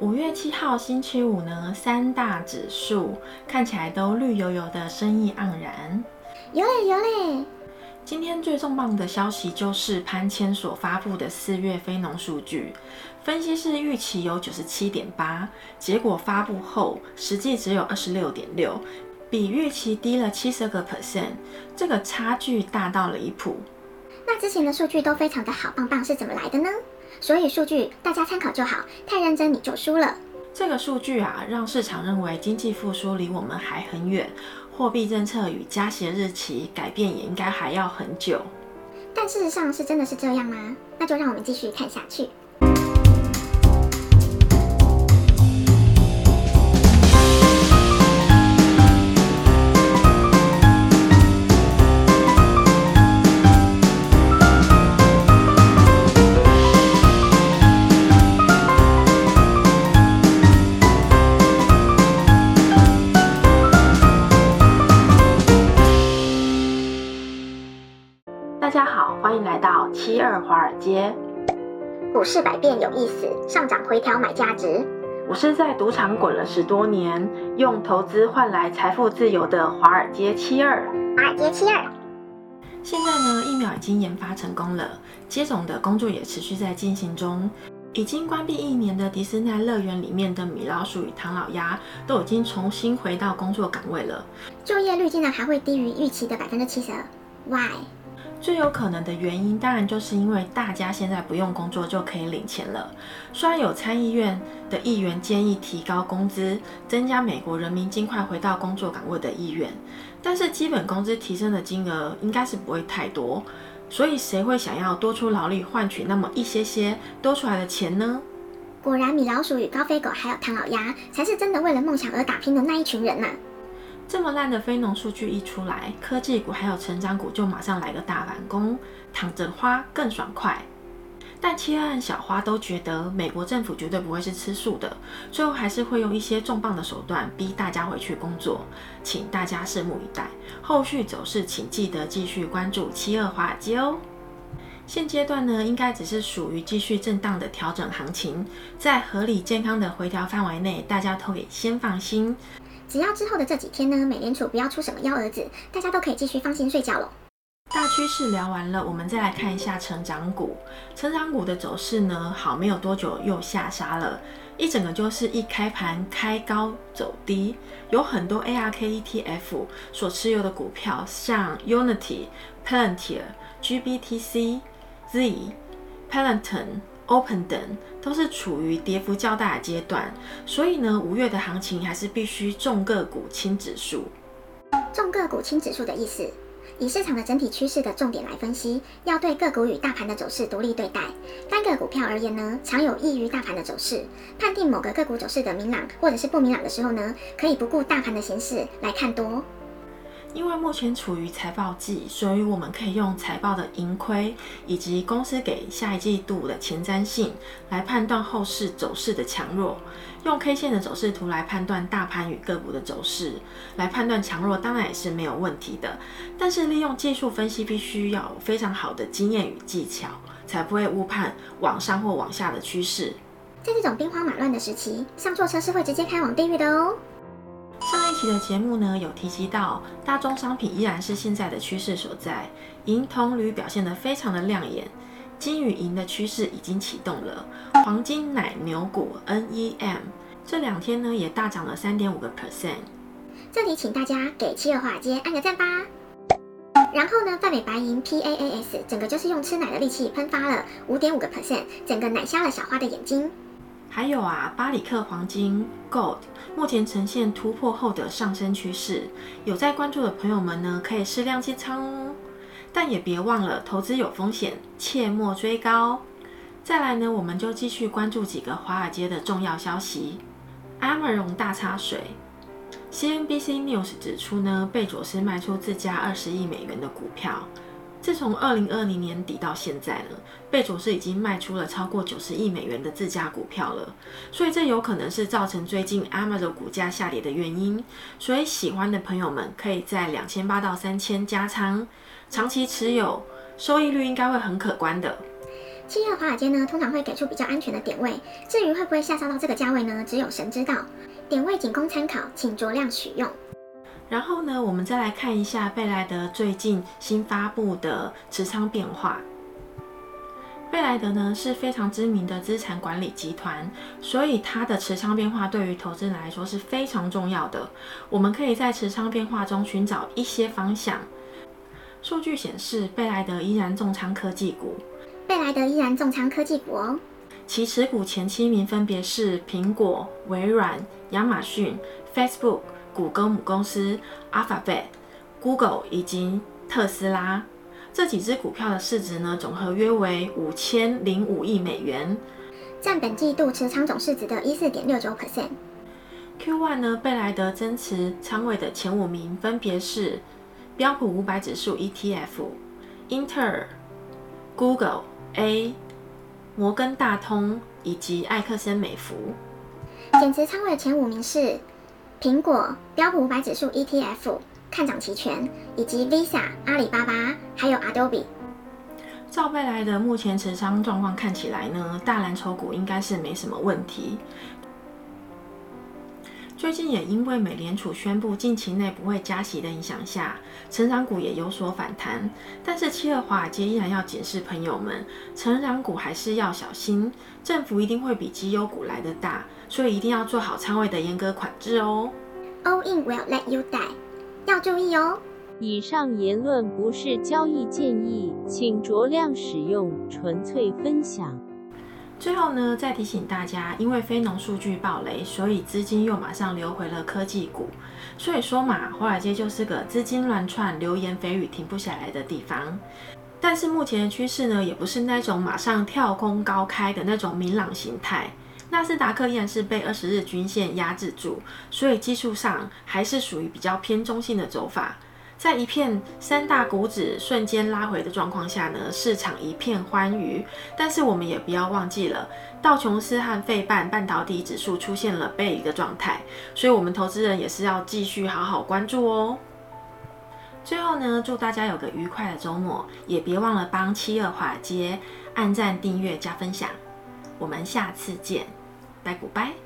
五月七号星期五呢，三大指数看起来都绿油油的，生意盎然。有嘞有嘞。今天最重磅的消息就是潘千所发布的四月非农数据，分析师预期有九十七点八，结果发布后实际只有二十六点六，比预期低了七十个 percent，这个差距大到离谱。那之前的数据都非常的好棒棒，是怎么来的呢？所以数据大家参考就好，太认真你就输了。这个数据啊，让市场认为经济复苏离我们还很远，货币政策与加息日期改变也应该还要很久。但事实上是真的是这样吗？那就让我们继续看下去。七二华尔街，股市百变有意思，上涨回调买价值。我是在赌场滚了十多年，用投资换来财富自由的华尔街七二。华尔街七二。现在呢，疫苗已经研发成功了，接种的工作也持续在进行中。已经关闭一年的迪士尼乐园里面的米老鼠与唐老鸭都已经重新回到工作岗位了，就业率竟然还会低于预期的百分之七十二，Why？最有可能的原因，当然就是因为大家现在不用工作就可以领钱了。虽然有参议院的议员建议提高工资，增加美国人民尽快回到工作岗位的意愿，但是基本工资提升的金额应该是不会太多。所以谁会想要多出劳力换取那么一些些多出来的钱呢？果然，米老鼠与高飞狗还有唐老鸭才是真的为了梦想而打拼的那一群人呐、这么烂的非农数据一出来，科技股还有成长股就马上来个大反攻，躺着花更爽快。但七二和小花都觉得美国政府绝对不会是吃素的，最后还是会用一些重磅的手段逼大家回去工作，请大家拭目以待。后续走势请记得继续关注七二华尔街哦。现阶段呢，应该只是属于继续震荡的调整行情，在合理健康的回调范围内，大家都可以先放心。只要之后的这几天呢，美联储不要出什么幺蛾子，大家都可以继续放心睡觉喽。大趋势聊完了，我们再来看一下成长股。成长股的走势呢，好，没有多久又下杀了，一整个就是一开盘开高走低，有很多 ARK ETF 所持有的股票，像 Unity、Palantir、GBTC、Z、Peloton。Open 等都是处于跌幅较大的阶段，所以呢，五月的行情还是必须重个股轻指数。重个股轻指数的意思，以市场的整体趋势的重点来分析，要对个股与大盘的走势独立对待。单个股票而言呢，常有异于大盘的走势。判定某个个股走势的明朗或者是不明朗的时候呢，可以不顾大盘的形势来看多。因为目前处于财报季，所以我们可以用财报的盈亏以及公司给下一季度的前瞻性来判断后市走势的强弱。用 K 线的走势图来判断大盘与个股的走势，来判断强弱，当然也是没有问题的。但是利用技术分析，必须要有非常好的经验与技巧，才不会误判往上或往下的趋势。在这种兵荒马乱的时期，上错车是会直接开往地狱的哦。期的节目呢，有提及到大宗商品依然是现在的趋势所在，银、铜、铝表现得非常的亮眼，金与银的趋势已经启动了。黄金奶牛股 NEM 这两天呢也大涨了三点五个 percent。这里请大家给七二华尔街按个赞吧。然后呢，泛美白银 PAAS 整个就是用吃奶的力气喷发了五点五个 percent，整个奶瞎了小花的眼睛。还有啊，巴里克黄金 Gold 目前呈现突破后的上升趋势，有在关注的朋友们呢，可以适量进仓哦。但也别忘了，投资有风险，切莫追高。再来呢，我们就继续关注几个华尔街的重要消息。阿默荣大插水，CNBC News 指出呢，贝佐斯卖出自家二十亿美元的股票。自从二零二零年底到现在呢，贝佐斯已经卖出了超过九十亿美元的自家股票了，所以这有可能是造成最近 Amazon 股价下跌的原因。所以喜欢的朋友们可以在两千八到三千加仓，长期持有，收益率应该会很可观的。七二华尔街呢，通常会给出比较安全的点位，至于会不会下杀到这个价位呢？只有神知道，点位仅供参考，请酌量取用。然后呢，我们再来看一下贝莱德最近新发布的持仓变化。贝莱德呢是非常知名的资产管理集团，所以它的持仓变化对于投资人来说是非常重要的。我们可以在持仓变化中寻找一些方向。数据显示，贝莱德依然重仓科技股。贝莱德依然重仓科技股哦。其持股前七名分别是苹果、微软、亚马逊、Facebook、谷歌母公司 Alphabet、Google 以及特斯拉。这几只股票的市值呢，总和约为五千零五亿美元，占本季度持仓总市值的一四点六九 percent。Q1 呢，贝莱德增持仓位的前五名分别是标普五百指数 ETF、英特尔、Google。A、摩根大通以及艾克森美孚。减持仓位的前五名是苹果、标普五百指数 ETF、看涨期权以及 Visa、阿里巴巴，还有 Adobe。照未来的目前持仓状况看起来呢，大蓝筹股应该是没什么问题。最近也因为美联储宣布近期内不会加息的影响下，成长股也有所反弹。但是七二华尔街依然要警示朋友们，成长股还是要小心，振幅一定会比绩优股来得大，所以一定要做好仓位的严格管制哦。All in will let you die，要注意哦。以上言论不是交易建议，请酌量使用，纯粹分享。最后呢，再提醒大家，因为非农数据暴雷，所以资金又马上流回了科技股。所以说嘛，华尔街就是个资金乱窜、流言蜚语停不下来的地方。但是目前的趋势呢，也不是那种马上跳空高开的那种明朗形态。纳斯达克依然是被二十日均线压制住，所以技术上还是属于比较偏中性的走法。在一片三大股指瞬间拉回的状况下呢，市场一片欢愉。但是我们也不要忘记了，道琼斯和费半半导体指数出现了背离的状态，所以我们投资人也是要继续好好关注哦。最后呢，祝大家有个愉快的周末，也别忘了帮七二华街按赞、订阅、加分享。我们下次见，拜古拜。